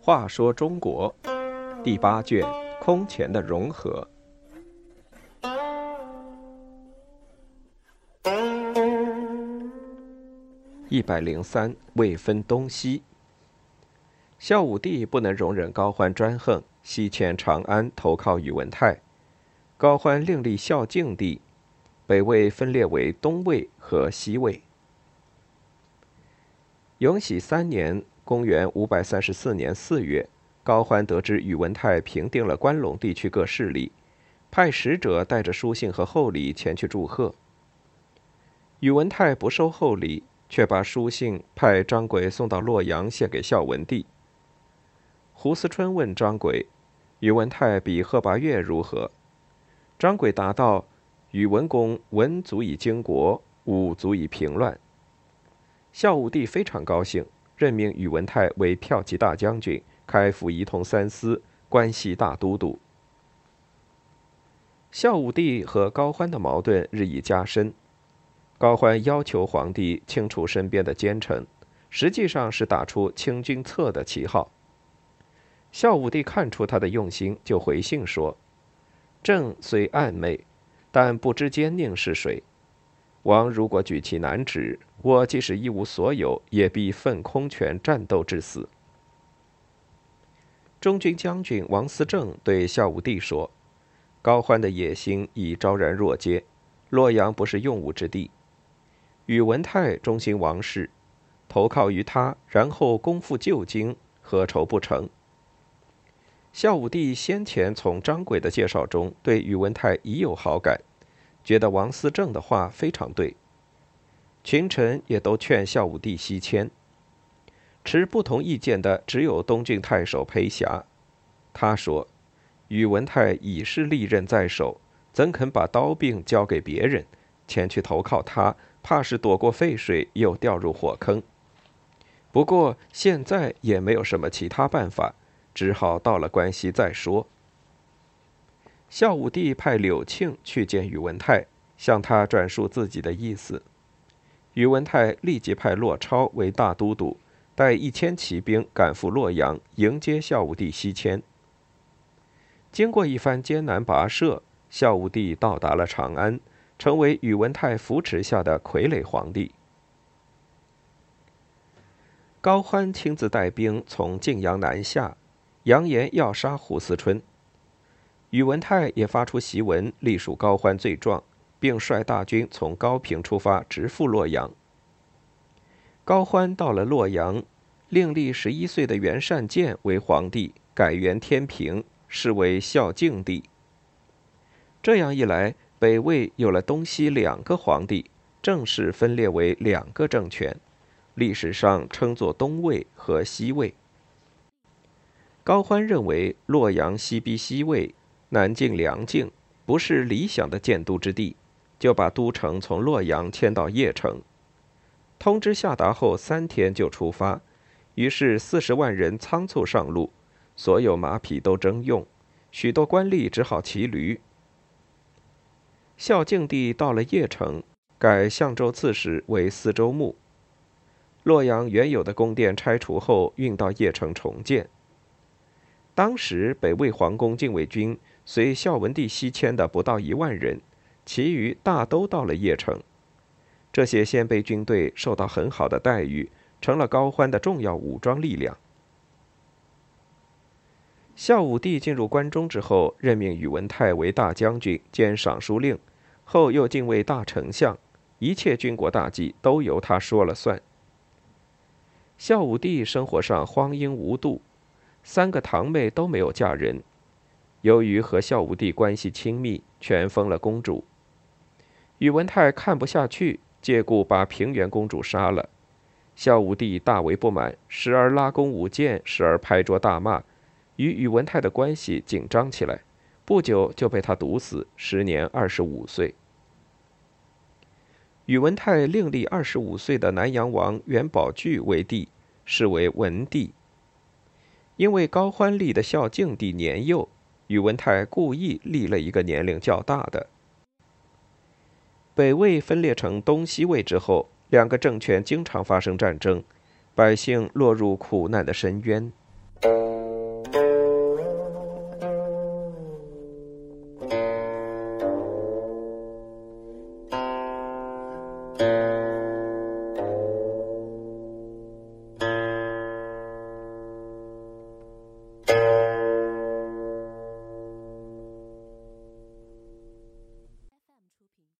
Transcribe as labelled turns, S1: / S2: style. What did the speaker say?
S1: 话说中国第八卷空前的融合。一百零三未分东西。孝武帝不能容忍高欢专横，西迁长安投靠宇文泰。高欢另立孝敬帝，北魏分裂为东魏和西魏。永禧三年。公元五百三十四年四月，高欢得知宇文泰平定了关陇地区各势力，派使者带着书信和厚礼前去祝贺。宇文泰不收厚礼，却把书信派张轨送到洛阳献给孝文帝。胡思春问张轨：“宇文泰比贺拔岳如何？”张轨答道：“宇文公文足以经国，武足以平乱。”孝武帝非常高兴。任命宇文泰为骠骑大将军，开府仪同三司，关西大都督。孝武帝和高欢的矛盾日益加深，高欢要求皇帝清除身边的奸臣，实际上是打出清君侧的旗号。孝武帝看出他的用心，就回信说：“朕虽暗昧，但不知奸佞是谁。”王如果举旗难止，我即使一无所有，也必奋空拳战斗至死。中军将军王思政对孝武帝说：“高欢的野心已昭然若揭，洛阳不是用武之地。宇文泰忠心王室，投靠于他，然后攻复旧京，何愁不成？”孝武帝先前从张轨的介绍中对宇文泰已有好感。觉得王思政的话非常对，群臣也都劝孝武帝西迁。持不同意见的只有东郡太守裴霞，他说：“宇文泰已是利刃在手，怎肯把刀柄交给别人？前去投靠他，怕是躲过沸水，又掉入火坑。不过现在也没有什么其他办法，只好到了关西再说。”孝武帝派柳庆去见宇文泰，向他转述自己的意思。宇文泰立即派骆超为大都督，带一千骑兵赶赴洛阳，迎接孝武帝西迁。经过一番艰难跋涉，孝武帝到达了长安，成为宇文泰扶持下的傀儡皇帝。高欢亲自带兵从晋阳南下，扬言要杀胡思春。宇文泰也发出檄文，隶属高欢罪状，并率大军从高平出发，直赴洛阳。高欢到了洛阳，另立十一岁的袁善见为皇帝，改元天平，是为孝敬帝。这样一来，北魏有了东西两个皇帝，正式分裂为两个政权，历史上称作东魏和西魏。高欢认为洛阳西逼西魏。南境梁境不是理想的建都之地，就把都城从洛阳迁到邺城。通知下达后三天就出发，于是四十万人仓促上路，所有马匹都征用，许多官吏只好骑驴。孝敬帝到了邺城，改相州刺史为司州牧。洛阳原有的宫殿拆除后，运到邺城重建。当时北魏皇宫禁卫军。随孝文帝西迁的不到一万人，其余大都到了邺城。这些鲜卑军队受到很好的待遇，成了高欢的重要武装力量。孝武帝进入关中之后，任命宇文泰为大将军兼尚书令，后又进为大丞相，一切军国大计都由他说了算。孝武帝生活上荒淫无度，三个堂妹都没有嫁人。由于和孝武帝关系亲密，全封了公主。宇文泰看不下去，借故把平原公主杀了。孝武帝大为不满，时而拉弓舞剑，时而拍桌大骂，与宇文泰的关系紧张起来。不久就被他毒死，时年二十五岁。宇文泰另立二十五岁的南阳王元宝炬为帝，是为文帝。因为高欢立的孝敬帝年幼。宇文泰故意立了一个年龄较大的。北魏分裂成东西魏之后，两个政权经常发生战争，百姓落入苦难的深渊。